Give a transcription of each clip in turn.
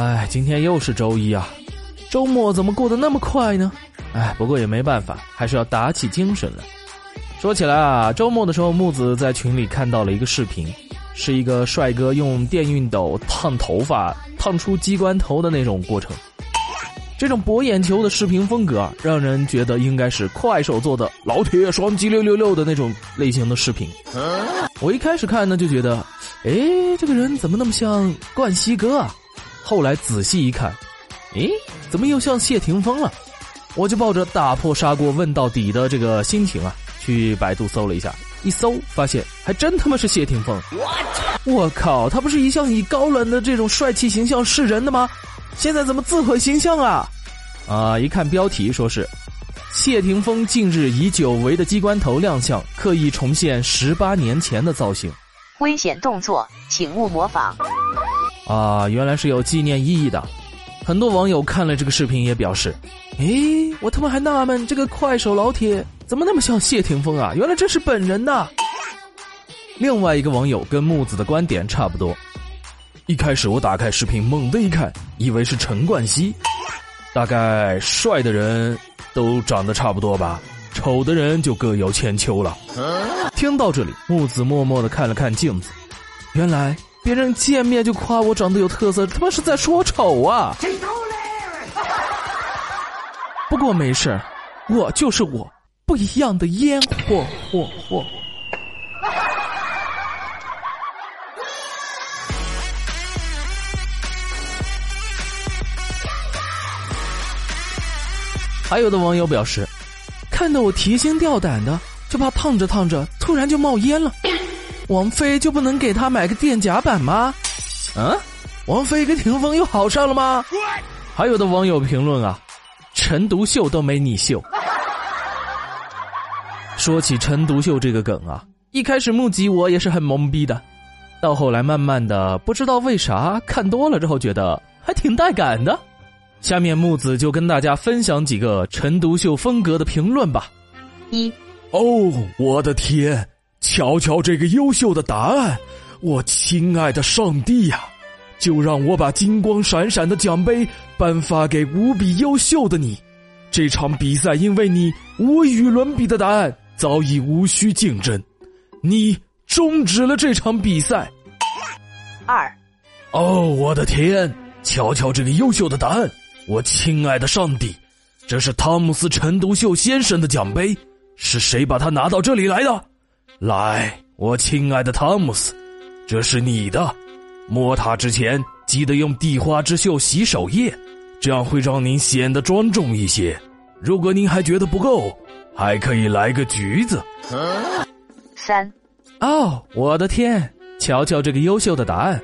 哎，今天又是周一啊，周末怎么过得那么快呢？哎，不过也没办法，还是要打起精神来。说起来啊，周末的时候，木子在群里看到了一个视频，是一个帅哥用电熨斗烫头发，烫出机关头的那种过程。这种博眼球的视频风格啊，让人觉得应该是快手做的老铁双击六六六的那种类型的视频。我一开始看呢，就觉得，哎，这个人怎么那么像冠希哥啊？后来仔细一看，诶，怎么又像谢霆锋了？我就抱着打破砂锅问到底的这个心情啊，去百度搜了一下，一搜发现还真他妈是谢霆锋。我靠，他不是一向以高冷的这种帅气形象示人的吗？现在怎么自毁形象啊？啊！一看标题说是谢霆锋近日以久违的机关头亮相，刻意重现十八年前的造型。危险动作，请勿模仿。啊，原来是有纪念意义的。很多网友看了这个视频也表示：“诶，我他妈还纳闷这个快手老铁怎么那么像谢霆锋啊？原来这是本人呐！”另外一个网友跟木子的观点差不多。一开始我打开视频，猛的一看，以为是陈冠希。大概帅的人都长得差不多吧，丑的人就各有千秋了。听到这里，木子默默的看了看镜子，原来别人见面就夸我长得有特色，他妈是在说我丑啊！不过没事我就是我，不一样的烟火火火。还有的网友表示，看到我提心吊胆的，就怕烫着烫着突然就冒烟了。王菲就不能给他买个电夹板吗？啊，王菲跟霆锋又好上了吗？还有的网友评论啊，陈独秀都没你秀。说起陈独秀这个梗啊，一开始目击我也是很懵逼的，到后来慢慢的不知道为啥看多了之后觉得还挺带感的。下面木子就跟大家分享几个陈独秀风格的评论吧。一，哦，我的天！瞧瞧这个优秀的答案，我亲爱的上帝呀！就让我把金光闪闪的奖杯颁发给无比优秀的你。这场比赛因为你无与伦比的答案早已无需竞争，你终止了这场比赛。二，哦，我的天！瞧瞧这个优秀的答案。我亲爱的上帝，这是汤姆斯·陈独秀先生的奖杯，是谁把他拿到这里来的？来，我亲爱的汤姆斯，这是你的。摸它之前记得用地花之秀洗手液，这样会让您显得庄重一些。如果您还觉得不够，还可以来个橘子。三，哦，我的天！瞧瞧这个优秀的答案，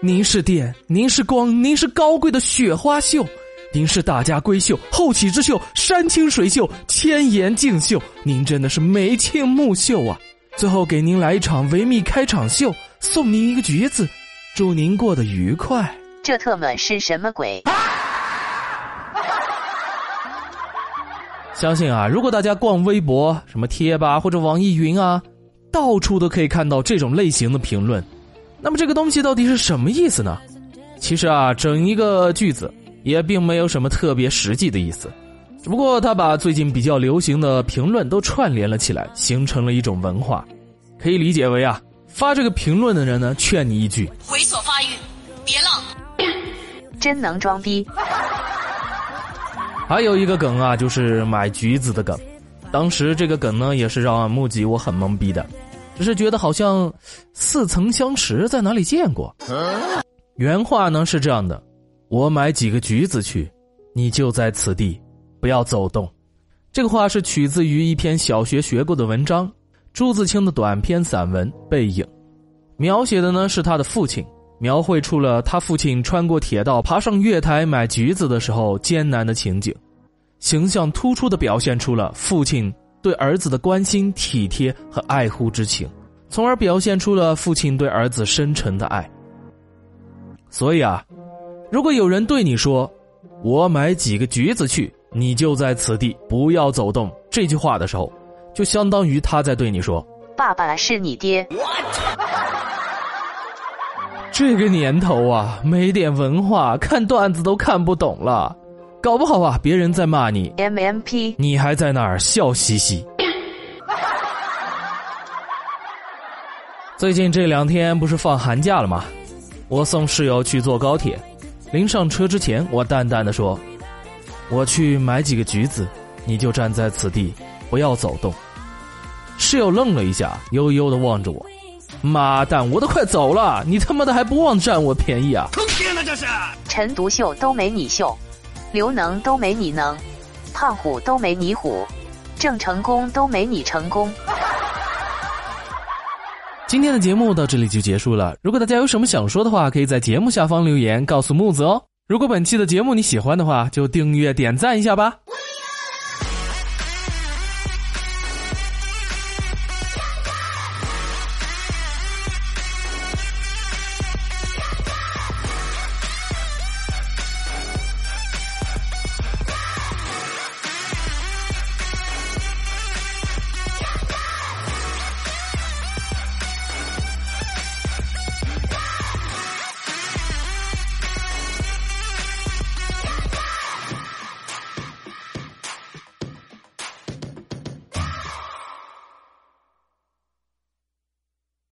您是电，您是光，您是高贵的雪花秀。您是大家闺秀，后起之秀，山清水秀，千颜竞秀，您真的是眉清目秀啊！最后给您来一场维密开场秀，送您一个橘子，祝您过得愉快。这特么是什么鬼？相信啊，如果大家逛微博、什么贴吧或者网易云啊，到处都可以看到这种类型的评论。那么这个东西到底是什么意思呢？其实啊，整一个句子。也并没有什么特别实际的意思，只不过他把最近比较流行的评论都串联了起来，形成了一种文化，可以理解为啊，发这个评论的人呢，劝你一句：猥琐发育，别浪。真能装逼。还有一个梗啊，就是买橘子的梗，当时这个梗呢，也是让木吉我很懵逼的，只是觉得好像似曾相识，在哪里见过。原话呢是这样的。我买几个橘子去，你就在此地，不要走动。这个话是取自于一篇小学学过的文章，朱自清的短篇散文《背影》，描写的呢是他的父亲，描绘出了他父亲穿过铁道爬上月台买橘子的时候艰难的情景，形象突出的表现出了父亲对儿子的关心、体贴和爱护之情，从而表现出了父亲对儿子深沉的爱。所以啊。如果有人对你说“我买几个橘子去，你就在此地，不要走动”这句话的时候，就相当于他在对你说：“爸爸是你爹。”这个年头啊，没点文化，看段子都看不懂了，搞不好啊，别人在骂你，MMP，你还在那儿笑嘻嘻。最近这两天不是放寒假了吗？我送室友去坐高铁，临上车之前，我淡淡的说：“我去买几个橘子，你就站在此地，不要走动。”室友愣了一下，悠悠的望着我。妈蛋！我都快走了，你他妈的还不忘占我便宜啊！坑爹呢这是！陈独秀都没你秀，刘能都没你能，胖虎都没你虎，郑成功都没你成功。今天的节目到这里就结束了。如果大家有什么想说的话，可以在节目下方留言告诉木子哦。如果本期的节目你喜欢的话，就订阅点赞一下吧。